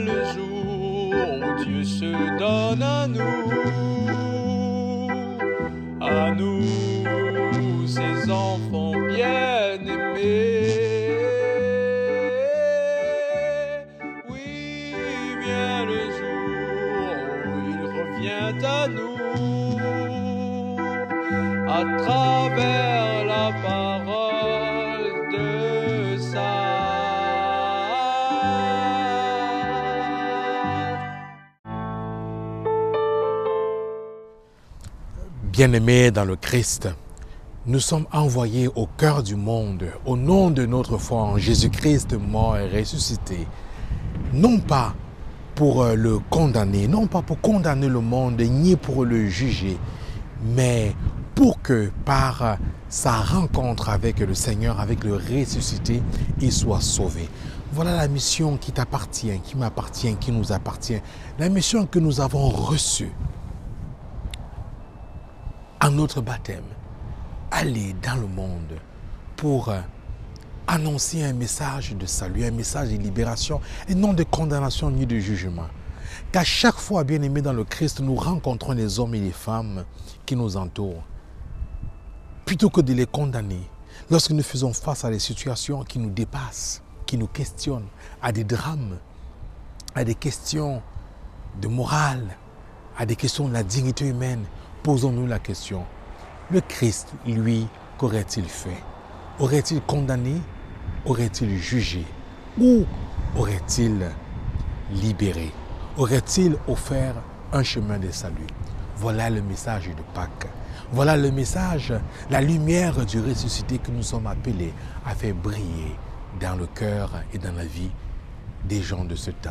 Dieu se donne à nous, à nous, ses enfants bien-aimés. Oui, vient le jour où il revient à nous, à travers la parole Bien-aimés dans le Christ, nous sommes envoyés au cœur du monde au nom de notre foi en Jésus-Christ mort et ressuscité, non pas pour euh, le condamner, non pas pour condamner le monde ni pour le juger, mais pour que par sa rencontre avec le Seigneur, avec le ressuscité, il soit sauvé. Voilà la mission qui t'appartient, qui m'appartient, qui nous appartient, la mission que nous avons reçue à notre baptême, aller dans le monde pour euh, annoncer un message de salut, un message de libération et non de condamnation ni de jugement. Qu'à chaque fois, bien aimés dans le Christ, nous rencontrons les hommes et les femmes qui nous entourent. Plutôt que de les condamner, lorsque nous faisons face à des situations qui nous dépassent, qui nous questionnent, à des drames, à des questions de morale, à des questions de la dignité humaine, posons-nous la question, le Christ, lui, qu'aurait-il fait? Aurait-il condamné? Aurait-il jugé? Ou aurait-il libéré? Aurait-il offert un chemin de salut? Voilà le message de Pâques. Voilà le message, la lumière du ressuscité que nous sommes appelés à faire briller dans le cœur et dans la vie des gens de ce temps.